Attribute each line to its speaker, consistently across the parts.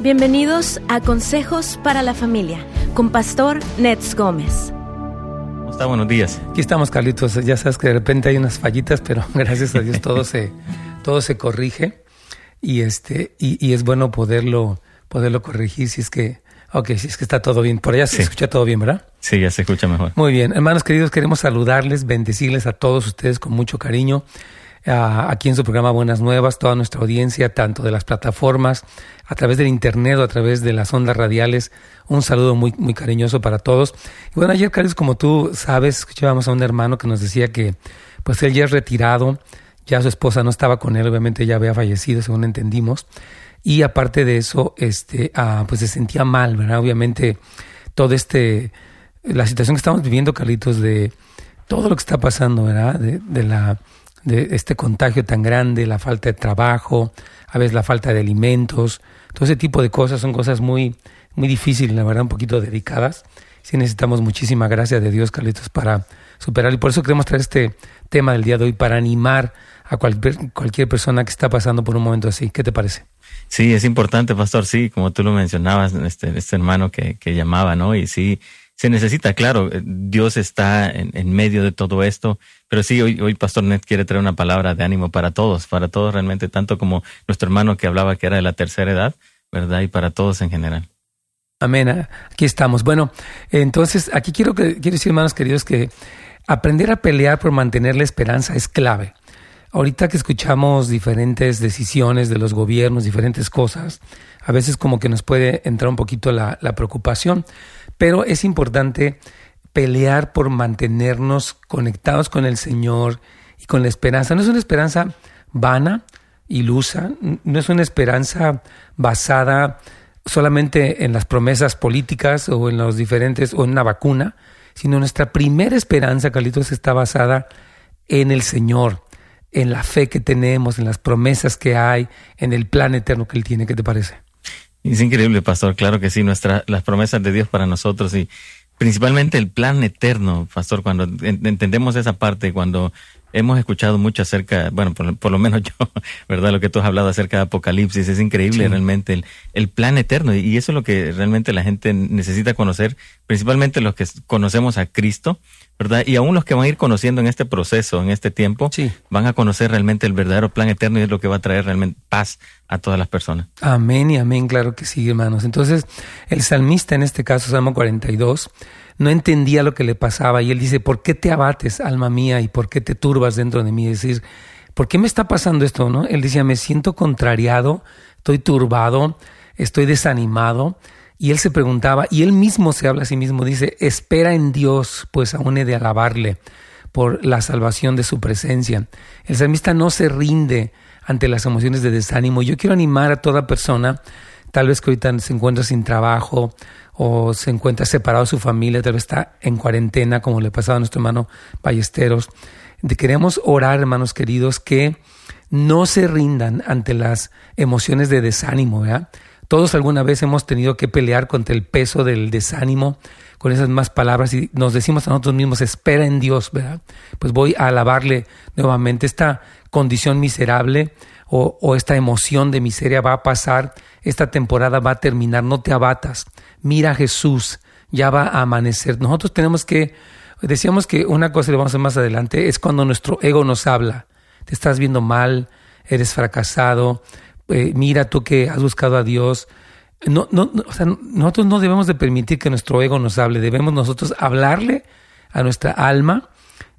Speaker 1: Bienvenidos a Consejos para la Familia con Pastor Nets Gómez.
Speaker 2: ¿Cómo está? Buenos días.
Speaker 3: Aquí estamos, Carlitos. Ya sabes que de repente hay unas fallitas, pero gracias a Dios todo se, todo se corrige y, este, y, y, es bueno poderlo, poderlo corregir si es que, ok, si es que está todo bien. Por allá se
Speaker 2: Sí.
Speaker 3: escucha todo bien, ¿verdad?
Speaker 2: Sí, ya se escucha mejor.
Speaker 3: Muy bien, hermanos queridos, queremos saludarles, bendecirles a todos ustedes con mucho cariño. Aquí en su programa Buenas Nuevas, toda nuestra audiencia, tanto de las plataformas, a través del internet o a través de las ondas radiales. Un saludo muy, muy cariñoso para todos. Y bueno, ayer, Carlos, como tú sabes, escuchábamos a un hermano que nos decía que pues él ya es retirado, ya su esposa no estaba con él, obviamente ya había fallecido, según entendimos. Y aparte de eso, este, ah, pues se sentía mal, ¿verdad? Obviamente, todo este, la situación que estamos viviendo, Carlitos, de todo lo que está pasando, ¿verdad? De, de la, de este contagio tan grande, la falta de trabajo, a veces la falta de alimentos, todo ese tipo de cosas son cosas muy, muy difíciles, la verdad, un poquito dedicadas. Sí necesitamos muchísima gracia de Dios, Carlitos, para superar. Y por eso queremos traer este tema del día de hoy, para animar a cualquier, cualquier persona que está pasando por un momento así. ¿Qué te parece?
Speaker 2: Sí, es importante, pastor, sí, como tú lo mencionabas, este, este hermano que, que llamaba, ¿no? Y sí, se necesita, claro, eh, Dios está en, en medio de todo esto, pero sí, hoy, hoy Pastor Net quiere traer una palabra de ánimo para todos, para todos realmente, tanto como nuestro hermano que hablaba que era de la tercera edad, ¿verdad? Y para todos en general.
Speaker 3: Amén. Aquí estamos. Bueno, entonces aquí quiero, que, quiero decir, hermanos queridos, que aprender a pelear por mantener la esperanza es clave. Ahorita que escuchamos diferentes decisiones de los gobiernos, diferentes cosas, a veces como que nos puede entrar un poquito la, la preocupación, pero es importante pelear por mantenernos conectados con el Señor y con la esperanza. No es una esperanza vana, ilusa, no es una esperanza basada solamente en las promesas políticas o en los diferentes o en una vacuna, sino nuestra primera esperanza, Carlitos, está basada en el Señor, en la fe que tenemos, en las promesas que hay, en el plan eterno que Él tiene. ¿Qué te parece?
Speaker 2: Es increíble, pastor, claro que sí, nuestra, las promesas de Dios para nosotros y principalmente el plan eterno, pastor, cuando en- entendemos esa parte, cuando hemos escuchado mucho acerca, bueno, por, por lo menos yo, ¿verdad? Lo que tú has hablado acerca de Apocalipsis, es increíble
Speaker 3: Sí.
Speaker 2: realmente el, el plan eterno y eso es lo que realmente la gente necesita conocer, principalmente los que conocemos a Cristo, ¿verdad? Y aún los que van a ir conociendo en este proceso, en este tiempo,
Speaker 3: Sí.
Speaker 2: van a conocer realmente el verdadero plan eterno y es lo que va a traer realmente paz a todas las personas.
Speaker 3: Amén y amén, claro que sí, hermanos. Entonces, el salmista en este caso, Salmo 42, no entendía lo que le pasaba y él dice, ¿por qué te abates, alma mía, y por qué te turbas dentro de mí? Es decir, ¿por qué me está pasando esto? ¿no? Él decía, me siento contrariado, estoy turbado, estoy desanimado. Y él se preguntaba, y él mismo se habla a sí mismo, dice, espera en Dios, pues aún he de alabarle por la salvación de su presencia. El salmista no se rinde ante las emociones de desánimo. Yo quiero animar a toda persona, tal vez que ahorita se encuentra sin trabajo o se encuentra separado de su familia, tal vez está en cuarentena, como le pasaba a nuestro hermano Ballesteros. Queremos orar, hermanos queridos, que no se rindan ante las emociones de desánimo, ¿verdad? Todos alguna vez hemos tenido que pelear contra el peso del desánimo con esas más palabras y nos decimos a nosotros mismos, espera en Dios, ¿verdad? Pues voy a alabarle nuevamente. Esta condición miserable o, esta emoción de miseria va a pasar, esta temporada va a terminar, no te abatas. Mira a Jesús, ya va a amanecer. Nosotros tenemos que, decíamos que una cosa, lo vamos a hacer más adelante, es cuando nuestro ego nos habla. Te estás viendo mal, eres fracasado, eh, mira tú que has buscado a Dios. No, no, no, o sea, nosotros no debemos de permitir que nuestro ego nos hable, debemos nosotros hablarle a nuestra alma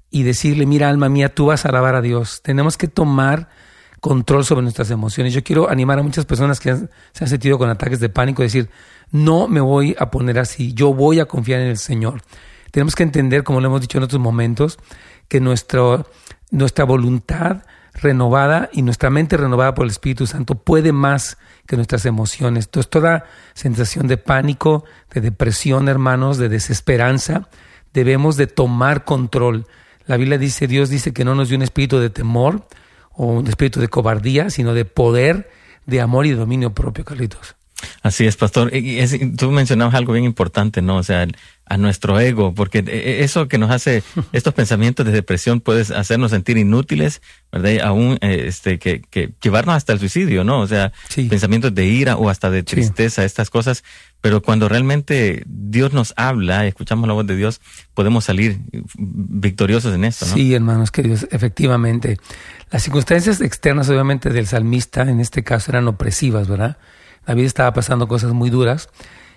Speaker 3: y decirle, mira alma mía, tú vas a alabar a Dios. Tenemos que tomar control sobre nuestras emociones. Yo quiero animar a muchas personas que se han sentido con ataques de pánico, decir, no me voy a poner así, yo voy a confiar en el Señor. Tenemos que entender, como lo hemos dicho en otros momentos, que nuestra voluntad renovada y nuestra mente renovada por el Espíritu Santo puede más que nuestras emociones. Entonces, toda sensación de pánico, de depresión, hermanos, de desesperanza, debemos de tomar control. La Biblia dice, Dios dice que no nos dio un espíritu de temor o un espíritu de cobardía, sino de poder, de amor y de dominio propio, Carlitos.
Speaker 2: Así es, pastor. Y tú mencionabas algo bien importante, ¿no? O sea, a nuestro ego, porque e, e, eso que nos hace, estos pensamientos de depresión puede hacernos sentir inútiles, ¿verdad? Y aún eh, este, que, que, llevarnos hasta el suicidio, ¿no? O sea, pensamientos de ira o hasta de tristeza, estas cosas. Pero cuando realmente Dios nos habla, escuchamos la voz de Dios, podemos salir victoriosos en esto, ¿no?
Speaker 3: Sí, hermanos queridos, efectivamente. Las circunstancias externas, obviamente, del salmista, en este caso, eran opresivas, ¿verdad? David estaba pasando cosas muy duras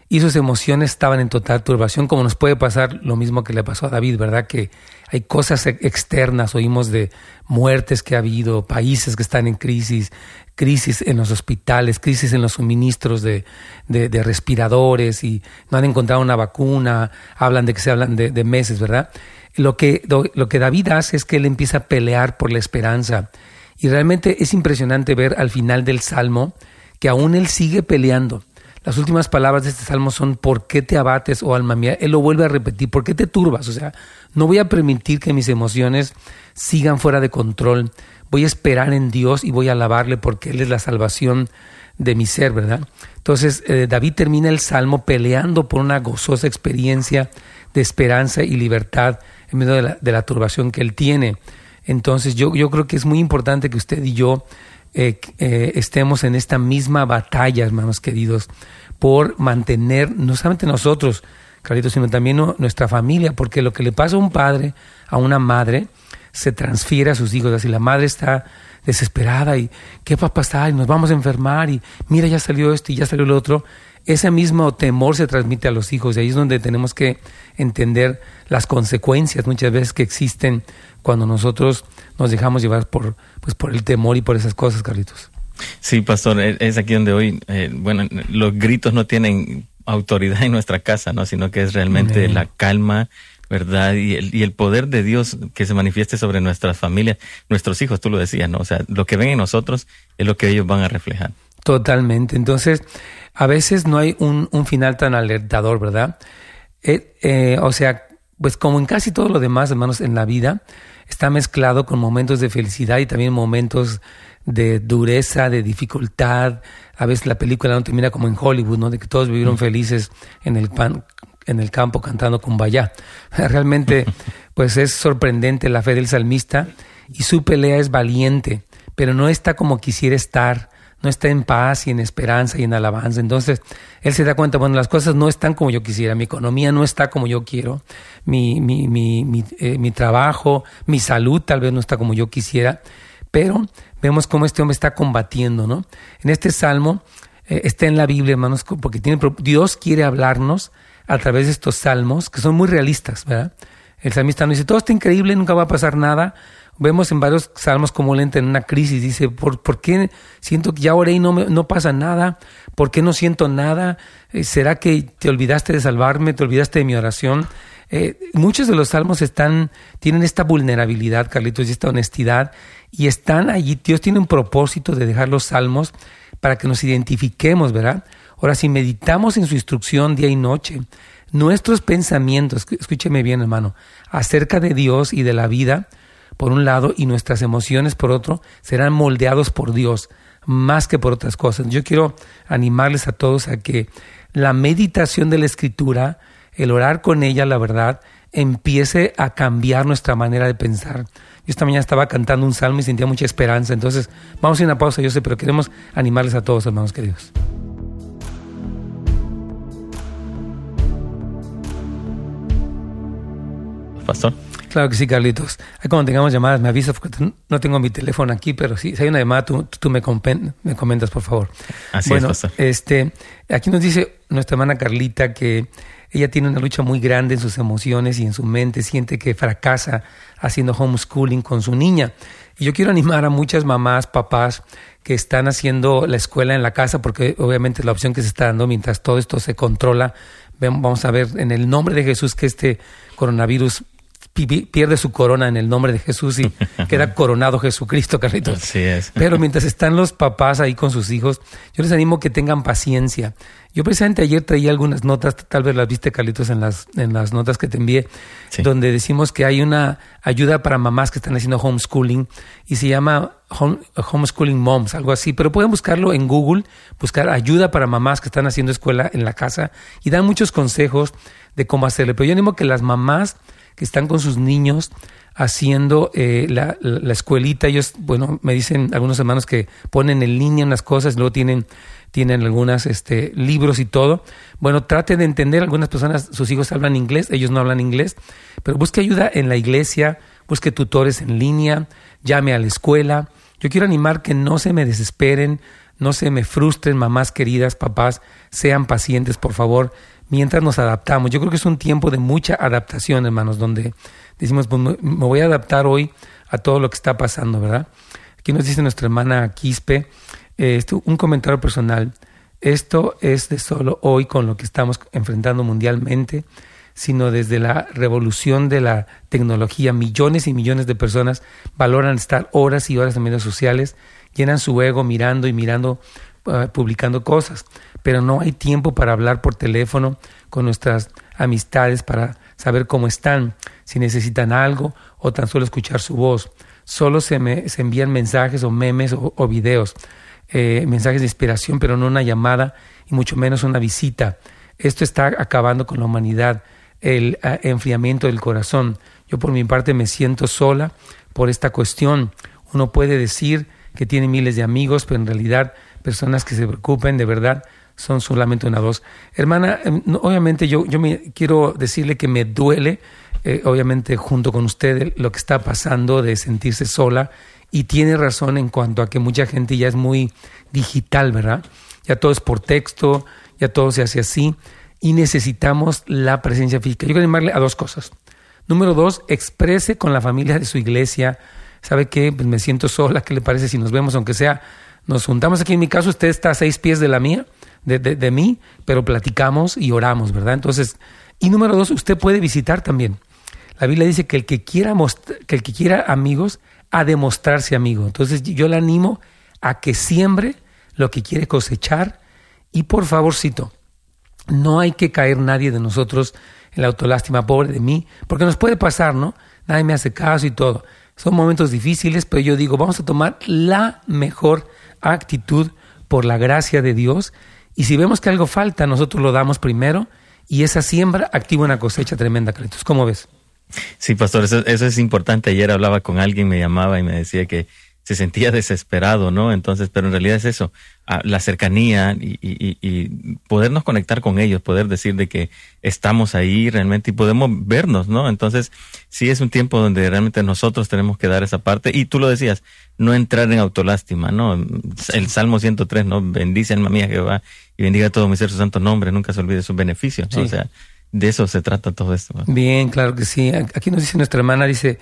Speaker 3: y sus emociones estaban en total turbación, como nos puede pasar lo mismo que le pasó a David, ¿verdad? Que hay cosas externas, oímos de muertes que ha habido, países que están en crisis, crisis en los hospitales, crisis en los suministros de, de, respiradores y no han encontrado una vacuna, hablan de que se hablan de, meses, ¿verdad? Lo que, lo que David hace es que él empieza a pelear por la esperanza. Y realmente es impresionante ver al final del Salmo que aún él sigue peleando. Las últimas palabras de este salmo son ¿por qué te abates, oh alma mía? Él lo vuelve a repetir, ¿por qué te turbas? O sea, no voy a permitir que mis emociones sigan fuera de control. Voy a esperar en Dios y voy a alabarle porque Él es la salvación de mi ser, ¿verdad? Entonces, eh, David termina el salmo peleando por una gozosa experiencia de esperanza y libertad en medio de la, de la turbación que él tiene. Entonces, yo, yo creo que es muy importante que usted y yo eh, eh, estemos en esta misma batalla, hermanos queridos, por mantener, no solamente nosotros, Carlitos, sino también nuestra familia, porque lo que le pasa a un padre, a una madre, se transfiere a sus hijos. Así la madre está desesperada y ¿qué va a pasar? Y nos vamos a enfermar y mira, ya salió esto y ya salió lo otro. Ese mismo temor se transmite a los hijos y ahí es donde tenemos que entender las consecuencias muchas veces que existen cuando nosotros nos dejamos llevar por, pues, por el temor y por esas cosas, Carlitos.
Speaker 2: Sí, pastor, e, es aquí donde hoy, eh, bueno, los gritos no tienen autoridad en nuestra casa, ¿no? Sino que es realmente la calma, ¿verdad? Y el, y el poder de Dios que se manifieste sobre nuestras familias, nuestros hijos, tú lo decías, ¿no? O sea, lo que ven en nosotros es lo que ellos van a reflejar.
Speaker 3: Totalmente. Entonces, a veces no hay un, un final tan alertador, ¿verdad? Eh, eh, o sea, pues como en casi todo lo demás, hermanos, en la vida, está mezclado con momentos de felicidad y también momentos de dureza, de dificultad. A veces la película no termina como en Hollywood, ¿no? De que todos vivieron mm. felices en el pan, en el campo cantando con Bayá. Realmente, pues es sorprendente la fe del salmista y su pelea es valiente, pero no está como quisiera estar no está en paz y en esperanza y en alabanza. Entonces, él se da cuenta, bueno, las cosas no están como yo quisiera, mi economía no está como yo quiero, mi, mi, mi, mi, eh, trabajo, mi salud tal vez no está como yo quisiera, pero vemos cómo este hombre está combatiendo, ¿no? En este salmo eh, está en la Biblia, hermanos, porque tiene, Dios quiere hablarnos a través de estos salmos que son muy realistas, ¿verdad? El salmista no dice, todo está increíble, nunca va a pasar nada, Vemos en varios salmos como él entra en una crisis, dice, ¿por, ¿por qué siento que ya oré y no, me, no pasa nada? ¿Por qué no siento nada? Eh, ¿Será que te olvidaste de salvarme? ¿Te olvidaste de mi oración? Eh, muchos de los salmos están, tienen esta vulnerabilidad, Carlitos, y esta honestidad, y están allí. Dios tiene un propósito de dejar los salmos para que nos identifiquemos, ¿verdad? Ahora, si meditamos en su instrucción día y noche, nuestros pensamientos, escúcheme bien, hermano, acerca de Dios y de la vida, por un lado y nuestras emociones por otro serán moldeados por Dios más que por otras cosas. Yo quiero animarles a todos a que la meditación de la escritura, el orar con ella, la verdad, empiece a cambiar nuestra manera de pensar. Yo esta mañana estaba cantando un salmo y sentía mucha esperanza. Entonces, vamos a una pausa, yo sé, pero queremos animarles a todos, hermanos queridos.
Speaker 2: Pastor.
Speaker 3: Claro que sí, Carlitos. Ahí cuando tengamos llamadas me avisas porque no tengo mi teléfono aquí, pero sí, si hay una llamada, tú, tú me, me comentas, por favor.
Speaker 2: Así
Speaker 3: bueno,
Speaker 2: es,
Speaker 3: este, aquí nos dice nuestra hermana Carlita que ella tiene una lucha muy grande en sus emociones y en su mente, siente que fracasa haciendo homeschooling con su niña. Y yo quiero animar a muchas mamás, papás que están haciendo la escuela en la casa, porque obviamente es la opción que se está dando mientras todo esto se controla. Vamos a ver en el nombre de Jesús que este coronavirus pierde su corona en el nombre de Jesús y queda coronado Jesucristo, Carlitos.
Speaker 2: Así es.
Speaker 3: Pero mientras están los papás ahí con sus hijos, yo les animo que tengan paciencia. Yo precisamente ayer traía algunas notas, tal vez las viste, Carlitos, en las, en las notas que te envié, donde decimos que hay una ayuda para mamás que están haciendo homeschooling y se llama Homeschooling Moms, algo así. Pero pueden buscarlo en Google, buscar ayuda para mamás que están haciendo escuela en la casa y dan muchos consejos de cómo hacerle. Pero yo animo que las mamás que están con sus niños haciendo eh, la, la, escuelita. Ellos, bueno, me dicen algunos hermanos que ponen en línea unas cosas, luego tienen, tienen algunos este, libros y todo. Bueno, trate de entender, algunas personas, sus hijos hablan inglés, ellos no hablan inglés, pero busque ayuda en la iglesia, busque tutores en línea, llame a la escuela. Yo quiero animar que no se me desesperen, no se me frustren, mamás queridas, papás, sean pacientes, por favor mientras nos adaptamos. Yo creo que es un tiempo de mucha adaptación, hermanos, donde decimos, pues me voy a adaptar hoy a todo lo que está pasando, ¿verdad? Aquí nos dice nuestra hermana Quispe, eh, esto, un comentario personal. Esto es de solo hoy con lo que estamos enfrentando mundialmente, sino desde la revolución de la tecnología. Millones y millones de personas valoran estar horas y horas en medios sociales, llenan su ego mirando y mirando, uh, publicando cosas pero no hay tiempo para hablar por teléfono con nuestras amistades para saber cómo están, si necesitan algo o tan solo escuchar su voz. Solo se, me, se envían mensajes o memes o, videos, eh, mensajes de inspiración, pero no una llamada y mucho menos una visita. Esto está acabando con la humanidad, el uh, enfriamiento del corazón. Yo por mi parte me siento sola por esta cuestión. Uno puede decir que tiene miles de amigos, pero en realidad personas que se preocupen de verdad son solamente una dos. Hermana, em, obviamente yo, yo me quiero decirle que me duele, eh, obviamente junto con usted, lo que está pasando de sentirse sola y tiene razón en cuanto a que mucha gente ya es muy digital, ¿verdad? Ya todo es por texto, ya todo se hace así y necesitamos la presencia física. Yo quiero animarle a dos cosas. Número dos, exprese con la familia de su iglesia. ¿Sabe qué? Pues me siento sola. ¿Qué le parece si nos vemos, aunque sea, nos juntamos aquí en mi caso, usted está a seis pies de la mía? De, de, mí, pero platicamos y oramos, ¿verdad? Entonces, y número dos, usted puede visitar también. La Biblia dice que el que quiera, que el que quiera amigos, ha de mostrarse amigo. Entonces yo le animo a que siembre lo que quiere cosechar y por favorcito, no hay que caer nadie de nosotros en la autolástima, pobre de mí, porque nos puede pasar, ¿no? Nadie me hace caso y todo. Son momentos difíciles, pero yo digo, vamos a tomar la mejor actitud por la gracia de Dios y si vemos que algo falta, nosotros lo damos primero y esa siembra activa una cosecha tremenda, Cretos. ¿Cómo ves?
Speaker 2: Sí, pastor, eso, eso, es importante. Ayer hablaba con alguien, me llamaba y me decía que se sentía desesperado, ¿no? Entonces, pero en realidad es eso, la cercanía y, y, y, podernos conectar con ellos, poder decir de que estamos ahí realmente y podemos vernos, ¿no? Entonces, sí es un tiempo donde realmente nosotros tenemos que dar esa parte y tú lo decías, no entrar en autolástima, ¿no? El Salmo 103, ¿no? Bendice alma mía Jehová y bendiga a todo mi ser su santo nombre, nunca se olvide sus beneficios, ¿no? O sea, de eso se trata todo esto.
Speaker 3: Bien, claro que sí. Aquí nos dice nuestra hermana, dice,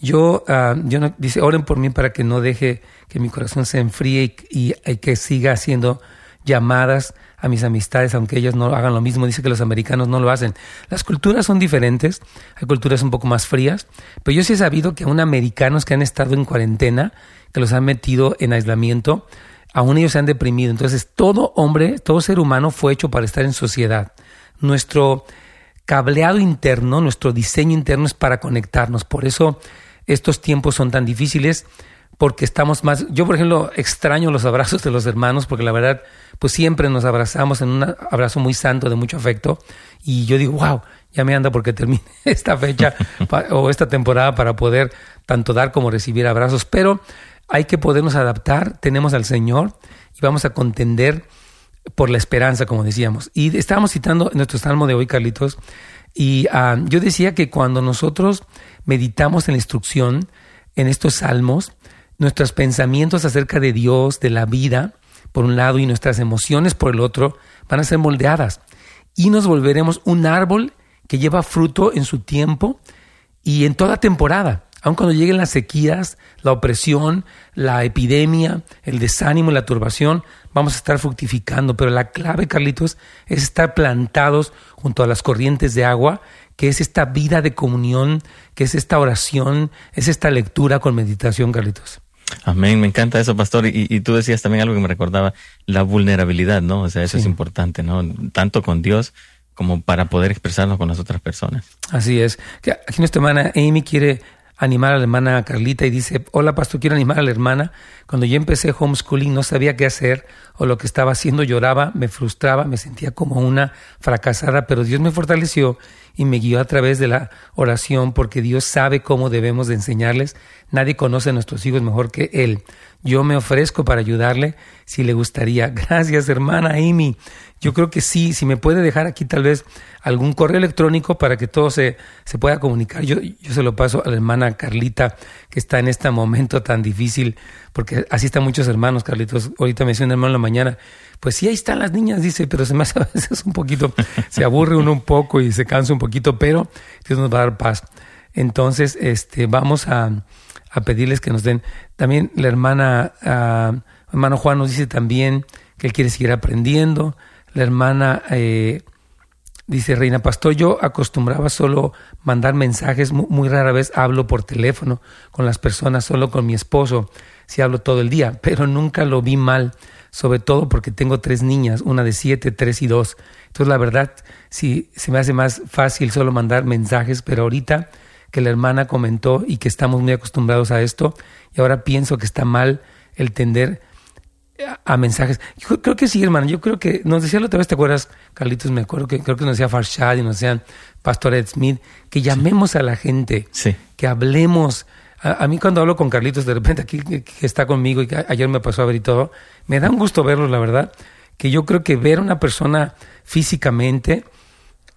Speaker 3: yo, uh, yo no, dice, oren por mí para que no deje que mi corazón se enfríe y, y, que siga haciendo llamadas a mis amistades, aunque ellas no hagan lo mismo. Dice que los americanos no lo hacen. Las culturas son diferentes, hay culturas un poco más frías, pero yo sí he sabido que aún americanos que han estado en cuarentena, que los han metido en aislamiento, aún ellos se han deprimido. Entonces, todo hombre, todo ser humano fue hecho para estar en sociedad. Nuestro cableado interno, nuestro diseño interno es para conectarnos. Por eso estos tiempos son tan difíciles porque estamos más, yo por ejemplo extraño los abrazos de los hermanos porque la verdad pues siempre nos abrazamos en un abrazo muy santo de mucho afecto y yo digo, wow, ya me anda porque termine esta fecha o esta temporada para poder tanto dar como recibir abrazos, pero hay que podernos adaptar, tenemos al Señor y vamos a contender por la esperanza, como decíamos. Y estábamos citando nuestro salmo de hoy, Carlitos, y uh, yo decía que cuando nosotros meditamos en la instrucción, en estos salmos, nuestros pensamientos acerca de Dios, de la vida, por un lado, y nuestras emociones por el otro, van a ser moldeadas. Y nos volveremos un árbol que lleva fruto en su tiempo y en toda temporada. Aun cuando lleguen las sequías, la opresión, la epidemia, el desánimo y la turbación, vamos a estar fructificando. Pero la clave, Carlitos, es estar plantados junto a las corrientes de agua que es esta vida de comunión, que es esta oración, es esta lectura con meditación, Carlitos.
Speaker 2: Amén, me encanta eso, pastor. Y, tú decías también algo que me recordaba, la vulnerabilidad, ¿no? O sea, eso es importante, ¿no? Tanto con Dios como para poder expresarnos con las otras personas.
Speaker 3: Así es. Aquí nuestra hermana Amy quiere animar a la hermana Carlita y dice, hola pastor, quiero animar a la hermana. Cuando yo empecé homeschooling no sabía qué hacer o lo que estaba haciendo lloraba, me frustraba, me sentía como una fracasada, pero Dios me fortaleció y me guió a través de la oración porque Dios sabe cómo debemos de enseñarles. Nadie conoce a nuestros hijos mejor que Él. Yo me ofrezco para ayudarle si le gustaría. Gracias, hermana Amy. Yo creo que sí, si me puede dejar aquí tal vez algún correo electrónico para que todo se, se pueda comunicar. Yo, yo se lo paso a la hermana Carlita, que está en este momento tan difícil, porque así están muchos hermanos, Carlitos. Ahorita me decía un hermano en la mañana, pues sí, ahí están las niñas, dice, pero se me hace a veces un poquito, se aburre uno un poco y se cansa un poquito, pero Dios nos va a dar paz. Entonces, este, vamos a, a pedirles que nos den. También la hermana, uh, hermano Juan nos dice también que él quiere seguir aprendiendo. La hermana eh, dice, Reina Pastor, yo acostumbraba solo mandar mensajes, muy, rara vez hablo por teléfono con las personas, solo con mi esposo, si hablo todo el día, pero nunca lo vi mal, sobre todo porque tengo tres niñas, una de siete, tres y dos. Entonces la verdad, sí, se me hace más fácil solo mandar mensajes, pero ahorita que la hermana comentó y que estamos muy acostumbrados a esto, y ahora pienso que está mal el tender a mensajes. Yo creo que sí, hermano. Yo creo que nos decía la otra vez, ¿te acuerdas, Carlitos? Me acuerdo que creo que nos decía Farshad y nos decían Pastor Ed Smith, que llamemos a la gente, que hablemos. A, mí cuando hablo con Carlitos, de repente aquí que, está conmigo y que ayer me pasó a ver y todo, me da un gusto verlo, la verdad. Que yo creo que ver a una persona físicamente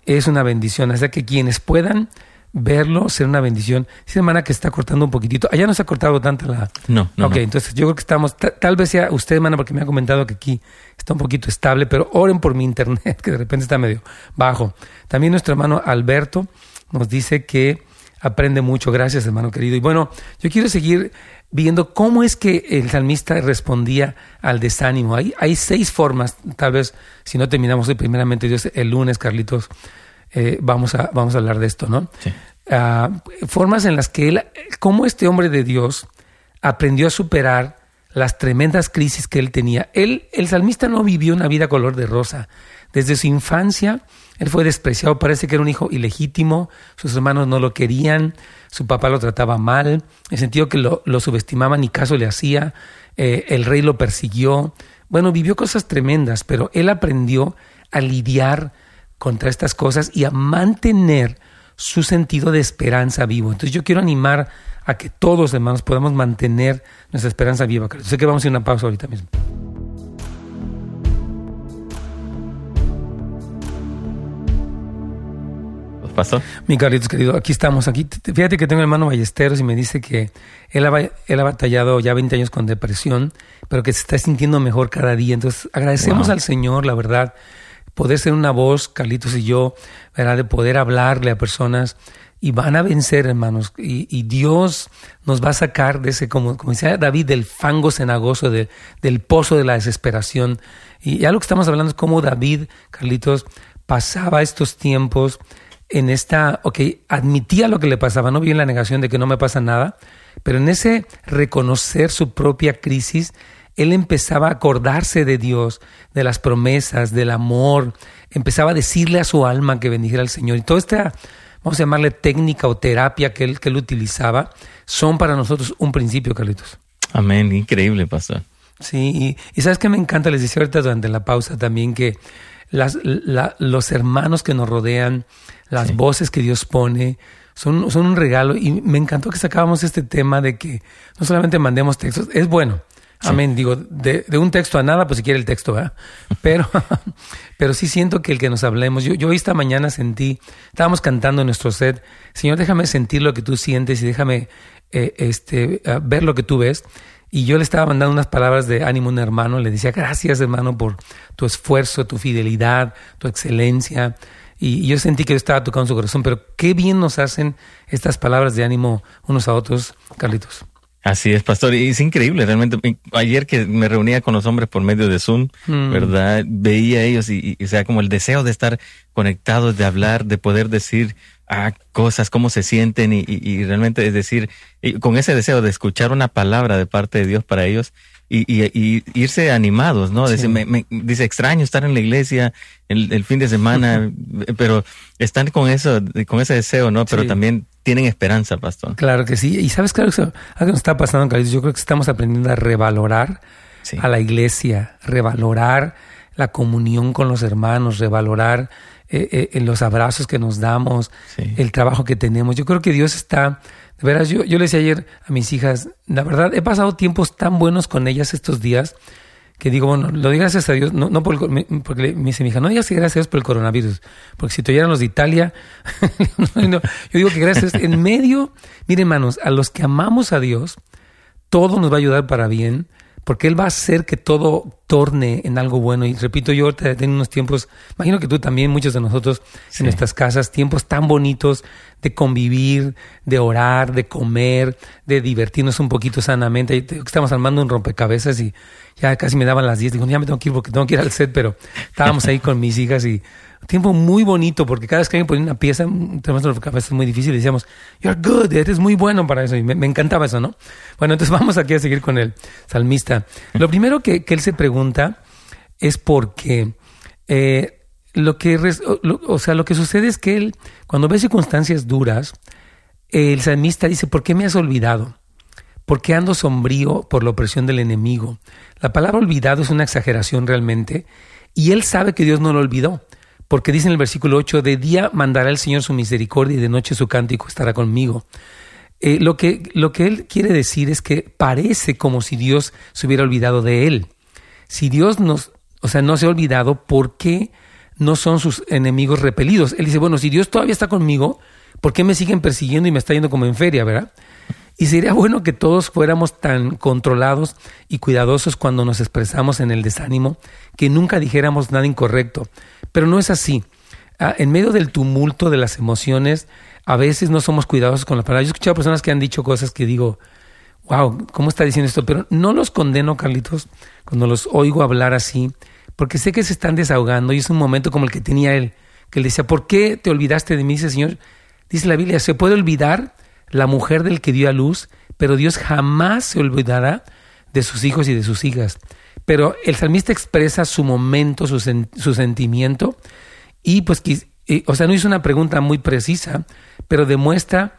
Speaker 3: es una bendición. Así que quienes puedan verlo ser una bendición. Dice hermana que está cortando un poquitito. Allá no se ha cortado tanto la...
Speaker 2: No, no.
Speaker 3: Ok, entonces yo creo que estamos... Tal vez sea usted, hermana, porque me ha comentado que aquí está un poquito estable, pero oren por mi internet, que de repente está medio bajo. También nuestro hermano Alberto nos dice que aprende mucho. Gracias, hermano querido. Y bueno, yo quiero seguir viendo cómo es que el salmista respondía al desánimo. Hay, hay seis formas, tal vez, si no terminamos hoy, primeramente Dios, el lunes, Carlitos, eh, vamos, a, vamos a hablar de esto, ¿no? Ah, formas en las que él, como este hombre de Dios, aprendió a superar las tremendas crisis que él tenía. Él, el salmista no vivió una vida color de rosa. Desde su infancia, él fue despreciado, parece que era un hijo ilegítimo, sus hermanos no lo querían, su papá lo trataba mal, en el sentido que lo, lo subestimaban ni caso le hacía, eh, el rey lo persiguió. Bueno, vivió cosas tremendas, pero él aprendió a lidiar contra estas cosas y a mantener su sentido de esperanza vivo. Entonces yo quiero animar a que todos, hermanos, podamos mantener nuestra esperanza viva. Sé que vamos a ir a una pausa ahorita mismo.
Speaker 2: Pastor.
Speaker 3: Mi Carlitos querido, aquí estamos. Aquí, fíjate que tengo el hermano Ballesteros y me dice que él ha, él ha batallado ya 20 años con depresión, pero que se está sintiendo mejor cada día. Entonces agradecemos al Señor, la verdad, poder ser una voz, Carlitos y yo, ¿verdad? de poder hablarle a personas y van a vencer, hermanos. Y, Dios nos va a sacar de ese, como, decía David, del fango cenagoso, del pozo de la desesperación. Y ya lo que estamos hablando es cómo David, Carlitos, pasaba estos tiempos en esta, ok, admitía lo que le pasaba, no vivía en la negación de que no me pasa nada, pero en ese reconocer su propia crisis, él empezaba a acordarse de Dios, de las promesas, del amor, empezaba a decirle a su alma que bendijera al Señor. Y toda esta, vamos a llamarle técnica o terapia que él, que él utilizaba, son para nosotros un principio, Carlitos.
Speaker 2: Amén, increíble, pastor.
Speaker 3: Sí, y, sabes que me encanta, les decía ahorita durante la pausa también que las, los hermanos que nos rodean, las voces que Dios pone, son, son un regalo. Y me encantó que sacábamos este tema de que no solamente mandemos textos, es bueno, Amén. Digo, de, un texto a nada, pues si quiere el texto, ¿verdad? Pero, pero sí siento que el que nos hablemos. Yo, yo esta mañana sentí, estábamos cantando en nuestro set, Señor, déjame sentir lo que tú sientes y déjame eh, este, ver lo que tú ves. Y yo le estaba mandando unas palabras de ánimo a un hermano, le decía, gracias hermano por tu esfuerzo, tu fidelidad, tu excelencia. Y, yo sentí que yo estaba tocando su corazón, pero qué bien nos hacen estas palabras de ánimo unos a otros, Carlitos.
Speaker 2: Así es, pastor. Y es increíble, realmente. Ayer que me reunía con los hombres por medio de Zoom, mm. ¿verdad? Veía a ellos y, y, o sea, como el deseo de estar conectados, de hablar, de poder decir a cosas, cómo se sienten y, y, realmente es decir, con ese deseo de escuchar una palabra de parte de Dios para ellos y, y irse animados, ¿no? Dice, me, dice, extraño estar en la iglesia el, el fin de semana, pero están con eso, con ese deseo, ¿no? Pero también tienen esperanza, pastor.
Speaker 3: Claro que sí. Y sabes, claro, algo que nos está pasando, Carlitos, yo creo que estamos aprendiendo a revalorar a la iglesia, revalorar la comunión con los hermanos, revalorar eh, eh, los abrazos que nos damos, el trabajo que tenemos. Yo creo que Dios está, de veras, yo, yo le decía ayer a mis hijas, la verdad, he pasado tiempos tan buenos con ellas estos días que digo, bueno, lo digas gracias a Dios, no, no por porque me dice mi hija, no digas gracias a Dios por el coronavirus, porque si te oyeran los de Italia, yo digo que gracias, en medio, miren hermanos, a los que amamos a Dios, todo nos va a ayudar para bien, porque Él va a hacer que todo torne en algo bueno. Y repito, yo ahorita tengo unos tiempos, imagino que tú también, muchos de nosotros en nuestras casas, tiempos tan bonitos de convivir, de orar, de comer, de divertirnos un poquito sanamente. Estamos armando un rompecabezas y ya casi me daban las 10. Digo, ya me tengo que ir porque tengo que ir al set, pero estábamos ahí con mis hijas y tiempo muy bonito, porque cada vez que alguien ponía una pieza, tenemos una cabeza muy difícil, decíamos, you're good, eres muy bueno para eso, y me, encantaba eso, ¿no? Bueno, entonces vamos aquí a seguir con el salmista. Lo primero que, él se pregunta es porque eh, lo que, o sea, lo que sucede es que él, cuando ve circunstancias duras, el salmista dice, ¿por qué me has olvidado? ¿Por qué ando sombrío por la opresión del enemigo? La palabra olvidado es una exageración realmente, y él sabe que Dios no lo olvidó porque dice en el versículo 8, de día mandará el Señor su misericordia y de noche su cántico estará conmigo. Eh, lo, que, lo que él quiere decir es que parece como si Dios se hubiera olvidado de él. Si Dios nos, o sea, no se ha olvidado, ¿por qué no son sus enemigos repelidos? Él dice, bueno, si Dios todavía está conmigo, ¿por qué me siguen persiguiendo y me está yendo como en feria, verdad? Y sería bueno que todos fuéramos tan controlados y cuidadosos cuando nos expresamos en el desánimo que nunca dijéramos nada incorrecto. Pero no es así. Ah, en medio del tumulto de las emociones, a veces no somos cuidadosos con las palabras. Yo he escuchado personas que han dicho cosas que digo, wow, ¿cómo está diciendo esto? Pero no los condeno, Carlitos, cuando los oigo hablar así, porque sé que se están desahogando y es un momento como el que tenía él, que él decía, ¿por qué te olvidaste de mí? Dice, Señor, dice la Biblia, se puede olvidar la mujer del que dio a luz, pero Dios jamás se olvidará de sus hijos y de sus hijas. Pero el salmista expresa su momento, su, su sentimiento, y pues, o sea, no hizo una pregunta muy precisa, pero demuestra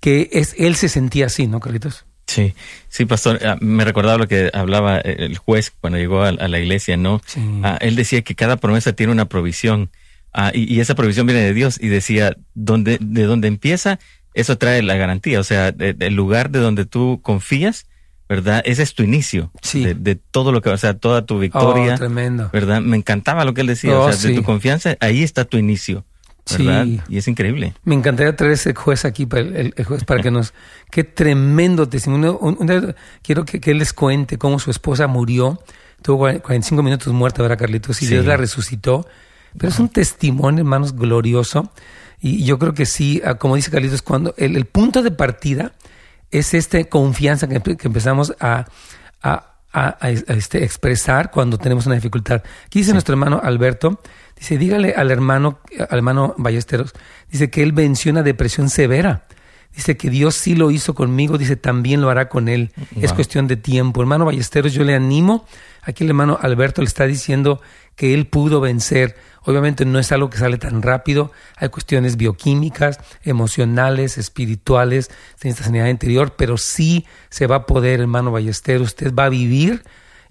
Speaker 3: que es, él se sentía así, ¿no, Carlitos?
Speaker 2: Sí, sí, pastor, ah, me recordaba lo que hablaba el juez cuando llegó a, la iglesia, ¿no? Ah, él decía que cada promesa tiene una provisión, ah, y, esa provisión viene de Dios, y decía, donde, de donde empieza, eso trae la garantía, o sea, el lugar de donde tú confías, ¿verdad? Ese es tu inicio de, todo lo que, o sea, toda tu victoria.
Speaker 3: Oh, tremendo.
Speaker 2: ¿Verdad? Me encantaba lo que él decía, o oh, sea, de tu confianza, ahí está tu inicio. ¿verdad? Sí. Y es increíble.
Speaker 3: Me encantaría traer ese juez aquí, para el, juez, para que nos... Qué tremendo testimonio. quiero que, él les cuente cómo su esposa murió. Tuvo 45 minutos muerta, ¿verdad, Carlitos? Y Dios la resucitó. Pero es un testimonio, hermanos, glorioso. Y yo creo que sí, ah, como dice Carlitos, cuando el punto de partida es esta confianza que, empezamos a, este, expresar cuando tenemos una dificultad. Aquí dice nuestro hermano Alberto, dice, dígale al hermano, al hermano Ballesteros, dice que él venció una depresión severa. Dice que Dios sí lo hizo conmigo, dice también lo hará con él. Es cuestión de tiempo. Hermano Ballesteros, yo le animo. Aquí el hermano Alberto le está diciendo que él pudo vencer Obviamente no es algo que sale tan rápido, hay cuestiones bioquímicas, emocionales, espirituales, de esta sanidad interior, pero sí se va a poder, hermano Ballester, usted va a vivir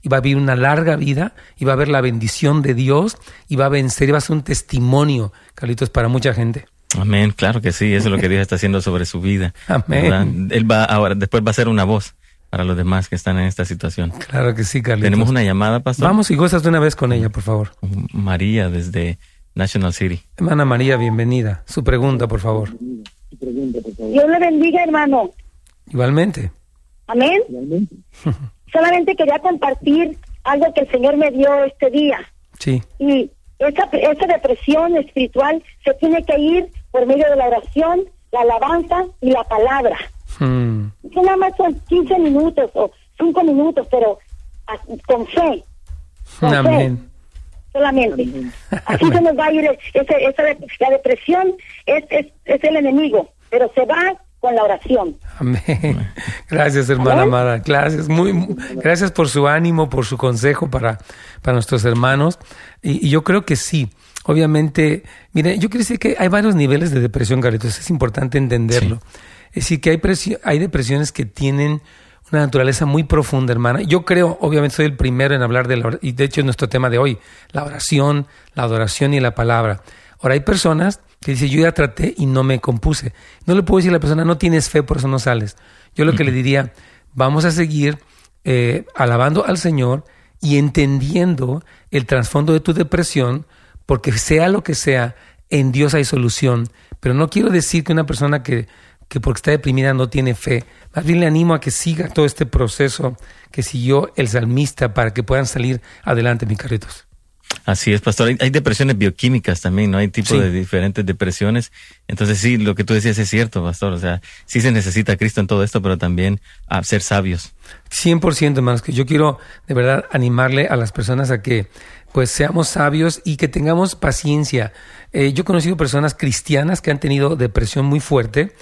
Speaker 3: y va a vivir una larga vida y va a ver la bendición de Dios y va a vencer y va a ser un testimonio, Carlitos, para mucha gente.
Speaker 2: Amén, claro que sí, eso es lo que Dios está haciendo sobre su vida. Amén. Él va ahora, después va a ser una voz para los demás que están en esta situación.
Speaker 3: Claro que sí, Carlitos.
Speaker 2: Tenemos una llamada, pastor.
Speaker 3: Vamos y gozas de una vez con ella, por favor.
Speaker 2: María, desde National City.
Speaker 3: Hermana María, bienvenida. Su pregunta, por favor.
Speaker 4: Dios le bendiga, hermano.
Speaker 3: Igualmente.
Speaker 4: Amén. Solamente quería compartir algo que el Señor me dio este día.
Speaker 3: Sí.
Speaker 4: Y esa, esa depresión espiritual se tiene que ir por medio de la oración, la alabanza y la palabra. Hmm. nada más son 15 minutos o 5 minutos, pero con fe. Con Fe. solamente. Así se nos va a ir, esa, esa, la depresión es, es, es el enemigo, pero se va con la oración.
Speaker 3: Amén. Gracias, hermana amada. Gracias, muy, gracias por su ánimo, por su consejo para, para nuestros hermanos. Y, yo creo que sí. Obviamente, mire, yo quiero decir que hay varios niveles de depresión, Carlitos. Es importante entenderlo. Es decir, que hay, hay depresiones que tienen una naturaleza muy profunda, hermana. Yo creo, obviamente soy el primero en hablar de la y de hecho es nuestro tema de hoy, la oración, la adoración y la palabra. Ahora hay personas que dicen, yo ya traté y no me compuse. No le puedo decir a la persona, no tienes fe, por eso no sales. Yo lo que le diría, vamos a seguir eh, alabando al Señor y entendiendo el trasfondo de tu depresión, porque sea lo que sea, en Dios hay solución. Pero no quiero decir que una persona que, que porque está deprimida no tiene fe. Más bien le animo a que siga todo este proceso que siguió el salmista para que puedan salir adelante, mis carritos.
Speaker 2: Así es, pastor. Hay, depresiones bioquímicas también, ¿no? Hay tipos de diferentes depresiones. Entonces sí, lo que tú decías es cierto, pastor. O sea, sí se necesita a Cristo en todo esto, pero también a ser sabios.
Speaker 3: 100%, hermanos, que yo quiero de verdad animarle a las personas a que pues seamos sabios y que tengamos paciencia. Eh, yo he conocido personas cristianas que han tenido depresión muy fuerte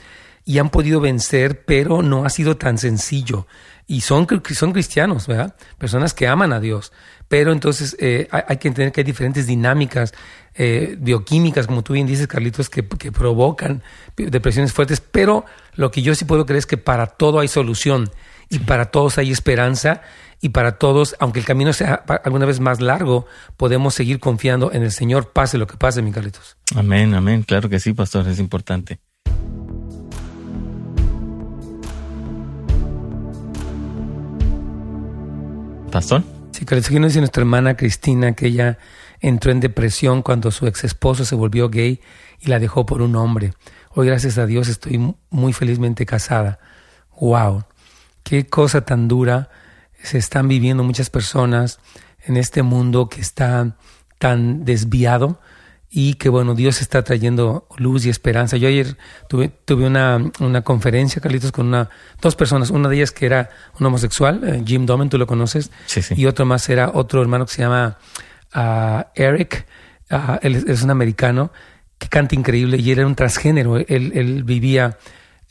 Speaker 3: y han podido vencer, pero no ha sido tan sencillo. Y son, son cristianos, ¿verdad? Personas que aman a Dios. Pero entonces eh, hay, que entender que hay diferentes dinámicas eh, bioquímicas, como tú bien dices, Carlitos, que, que, provocan depresiones fuertes. Pero lo que yo sí puedo creer es que para todo hay solución y para todos hay esperanza y para todos, aunque el camino sea alguna vez más largo, podemos seguir confiando en el Señor, pase lo que pase, mi Carlitos.
Speaker 2: Amén, amén. Claro que sí, pastor, es importante. Pastor.
Speaker 3: Sí, aquí nos dice nuestra hermana Cristina que ella entró en depresión cuando su ex esposo se volvió gay y la dejó por un hombre. Hoy, gracias a Dios, estoy muy felizmente casada. ¡Wow! Qué cosa tan dura se están viviendo muchas personas en este mundo que está tan desviado y que bueno, Dios está trayendo luz y esperanza. Yo ayer tuve, tuve una, una conferencia, Carlitos, con una, dos personas, una de ellas que era un homosexual, eh, Jim Domen, tú lo conoces,
Speaker 2: sí, sí.
Speaker 3: y otro más era otro hermano que se llama uh, Eric, uh, él es, un americano que canta increíble y él era un transgénero, él, él vivía,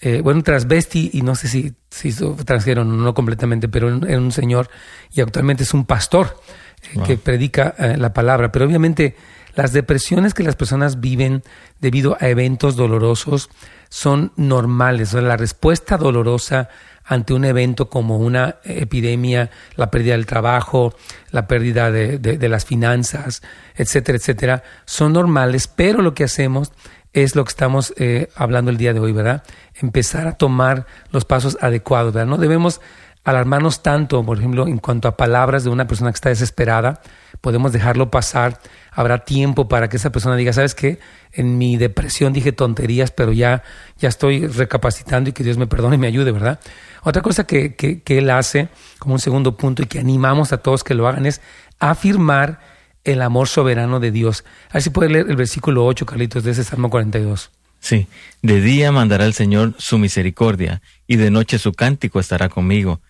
Speaker 3: eh, bueno, transvesti y no sé si, si transgénero, no completamente, pero era un señor y actualmente es un pastor eh, que predica la palabra, pero obviamente las depresiones que las personas viven debido a eventos dolorosos son normales. la respuesta dolorosa ante un evento como una epidemia, la pérdida del trabajo, la pérdida de, las finanzas, etcétera, etcétera, son normales, pero lo que hacemos es lo que estamos eh, hablando el día de hoy, ¿verdad? Empezar a tomar los pasos adecuados, ¿verdad? No debemos alarmarnos tanto, por ejemplo, en cuanto a palabras de una persona que está desesperada, podemos dejarlo pasar, habrá tiempo para que esa persona diga, ¿sabes qué? En mi depresión dije tonterías, pero ya, ya estoy recapacitando y que Dios me perdone y me ayude, ¿verdad? Otra cosa que, que, él hace como un segundo punto y que animamos a todos que lo hagan es afirmar el amor soberano de Dios. A ver si puede leer el versículo 8, Carlitos, de ese Salmo 42.
Speaker 2: Sí, de día mandará el Señor su misericordia y de noche su cántico estará conmigo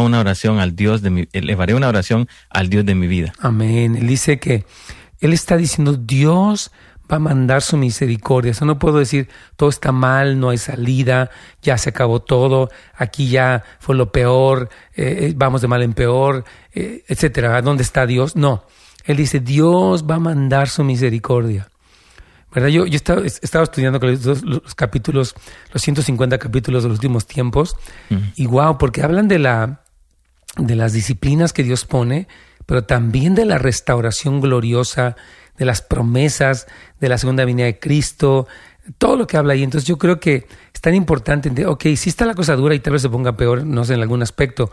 Speaker 2: una oración al Dios de mi, elevaré una oración al Dios de mi vida.
Speaker 3: Amén. Él dice que él está diciendo Dios va a mandar su misericordia. Eso no puedo decir todo está mal, no hay salida, ya se acabó todo, aquí ya fue lo peor, eh, eh, vamos de mal en peor, eh, etcétera. ¿Dónde está Dios? No. Él dice Dios va a mandar su misericordia. ¿Verdad? Yo, yo estaba, estaba estudiando los, los, capítulos, los 150 capítulos de los últimos tiempos, y wow, porque hablan de, la, de las disciplinas que Dios pone, pero también de la restauración gloriosa, de las promesas, de la segunda venida de Cristo, todo lo que habla ahí. Entonces yo creo que es tan importante, ok, sí está la cosa dura y tal vez se ponga peor, no sé, en algún aspecto,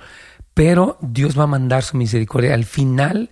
Speaker 3: pero Dios va a mandar su misericordia. Al final,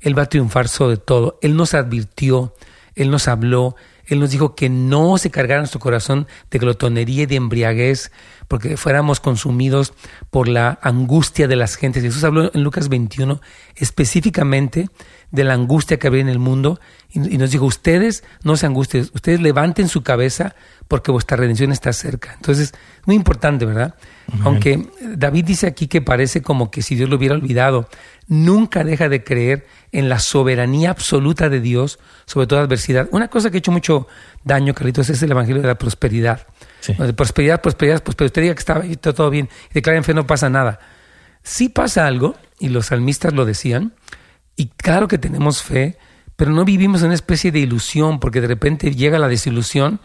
Speaker 3: Él va a triunfar sobre todo. Él nos advirtió, él nos habló, Él nos dijo que no se cargara nuestro corazón de glotonería y de embriaguez, porque fuéramos consumidos por la angustia de las gentes. Jesús habló en Lucas 21 específicamente de la angustia que había en el mundo y, nos dijo, ustedes no se angustien, ustedes levanten su cabeza porque vuestra redención está cerca. Entonces, muy importante, ¿verdad? Aunque David dice aquí que parece como que si Dios lo hubiera olvidado, nunca deja de creer en la soberanía absoluta de Dios sobre toda adversidad. Una cosa que ha hecho mucho daño, Carlitos, es el Evangelio de la prosperidad. De prosperidad, prosperidad, prosperidad. Usted diga que está todo bien y declara en fe no pasa nada. Sí pasa algo, y los salmistas lo decían, y claro que tenemos fe, pero no vivimos en una especie de ilusión, porque de repente llega la desilusión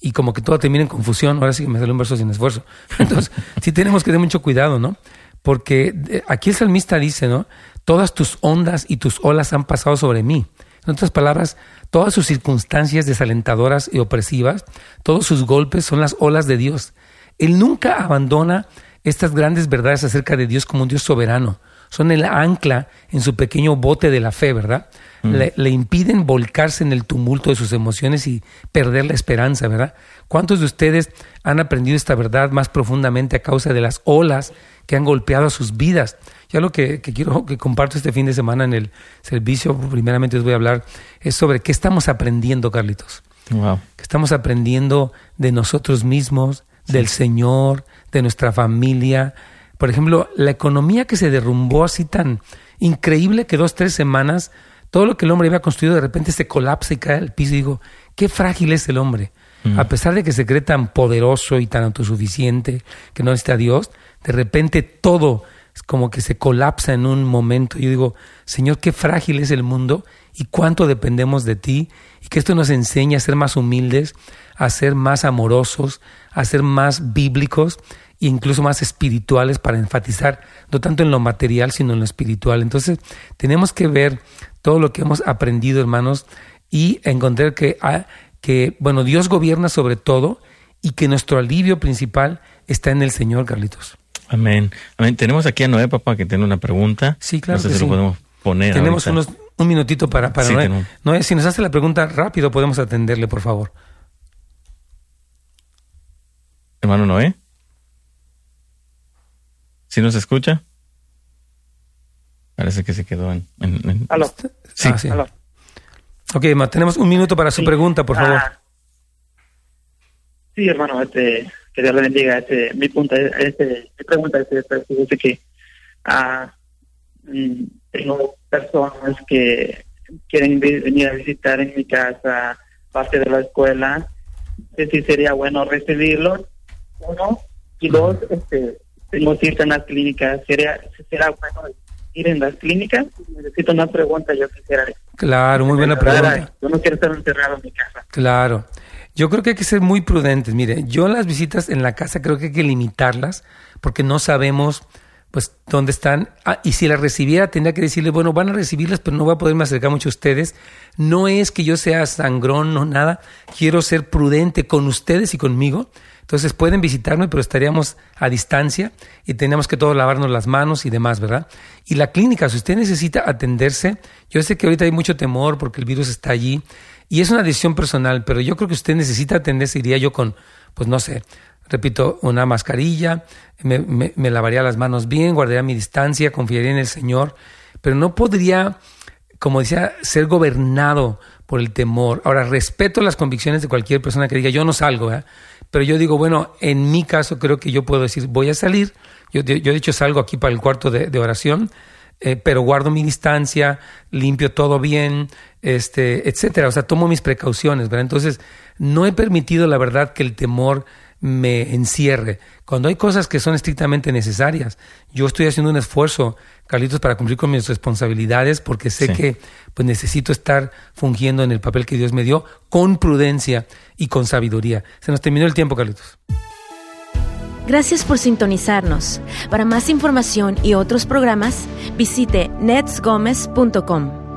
Speaker 3: y como que todo termina en confusión. Ahora sí que me sale un verso sin esfuerzo. Entonces, sí tenemos que tener mucho cuidado, ¿no? Porque eh, aquí el salmista dice, ¿no? Todas tus ondas y tus olas han pasado sobre mí. En otras palabras, todas sus circunstancias desalentadoras y opresivas, todos sus golpes son las olas de Dios. Él nunca abandona estas grandes verdades acerca de Dios como un Dios soberano. Son el ancla en su pequeño bote de la fe, ¿verdad? Mm. Le, impiden volcarse en el tumulto de sus emociones y perder la esperanza, ¿verdad? ¿Cuántos de ustedes han aprendido esta verdad más profundamente a causa de las olas que han golpeado a sus vidas? Ya lo que, quiero que comparto este fin de semana en el servicio, primeramente les voy a hablar, es sobre qué estamos aprendiendo, Carlitos. Wow. Que estamos aprendiendo de nosotros mismos, del Señor, de nuestra familia. Por ejemplo, la economía que se derrumbó así tan increíble que dos, tres semanas, todo lo que el hombre había construido de repente se colapsa y cae al piso. Y digo, qué frágil es el hombre. Mm. A pesar de que se cree tan poderoso y tan autosuficiente que no está Dios, de repente todo como que se colapsa en un momento. Yo digo, Señor, qué frágil es el mundo y cuánto dependemos de ti y que esto nos enseña a ser más humildes, a ser más amorosos, a ser más bíblicos incluso más espirituales para enfatizar no tanto en lo material sino en lo espiritual. Entonces tenemos que ver todo lo que hemos aprendido, hermanos, y encontrar que, ah, que bueno, Dios gobierna sobre todo y que nuestro alivio principal está en el Señor, Carlitos.
Speaker 2: Amén. Amén. Tenemos aquí a Noé, papá, que tiene una pregunta.
Speaker 3: Sí, claro.
Speaker 2: No sé si lo podemos poner.
Speaker 3: Tenemos unos, un minutito para, para Noé. Noé, si nos hace la pregunta rápido, podemos atenderle, por favor.
Speaker 2: Hermano Noé. ¿Sí nos escucha? Parece que se quedó en...
Speaker 5: ¿Aló?
Speaker 3: Sí. Ah, sí. Ok, tenemos un minuto para su pregunta, por favor. Ah,
Speaker 5: sí, hermano, este, que Dios le bendiga. Este, mi, punto, este, mi pregunta es, es, que ah, mm, tengo personas que quieren venir a visitar en mi casa, parte de la escuela. No sé si sería bueno recibirlos uno, y dos, este, tengo cita en las clínicas. ¿Será, ¿Será bueno ir en las clínicas? Necesito una pregunta, yo quisiera.
Speaker 3: Claro, muy buena pregunta.
Speaker 5: Yo no quiero estar encerrado en mi casa.
Speaker 3: Claro. Yo creo que hay que ser muy prudentes. Mire, yo las visitas en la casa creo que hay que limitarlas porque no sabemos pues dónde están. Ah, y si las recibiera, tendría que decirle, bueno, van a recibirlas, pero no voy a poderme acercar mucho a ustedes. No es que yo sea sangrón, no nada. Quiero ser prudente con ustedes y conmigo. Entonces pueden visitarme, pero estaríamos a distancia y tenemos que todos lavarnos las manos y demás, ¿verdad? Y la clínica, si usted necesita atenderse, yo sé que ahorita hay mucho temor porque el virus está allí y es una decisión personal, pero yo creo que usted necesita atenderse, iría yo con, pues no sé, repito, una mascarilla, me, me lavaría las manos bien, guardaría mi distancia, confiaría en el Señor, pero no podría, como decía, ser gobernado por el temor. Ahora, respeto las convicciones de cualquier persona que diga, yo no salgo, ¿eh? pero yo digo, bueno, en mi caso creo que yo puedo decir, voy a salir, yo, yo he dicho salgo aquí para el cuarto de, oración, eh, pero guardo mi distancia, limpio todo bien, este, etcétera. O sea, tomo mis precauciones, ¿verdad? Entonces, no he permitido, la verdad, que el temor me encierre. Cuando hay cosas que son estrictamente necesarias, yo estoy haciendo un esfuerzo, Carlitos, para cumplir con mis responsabilidades, porque sé que pues necesito estar fungiendo en el papel que Dios me dio con prudencia y con sabiduría. Se nos terminó el tiempo, Carlitos.
Speaker 1: Gracias por sintonizarnos. Para más información y otros programas, visite netsgomez.com.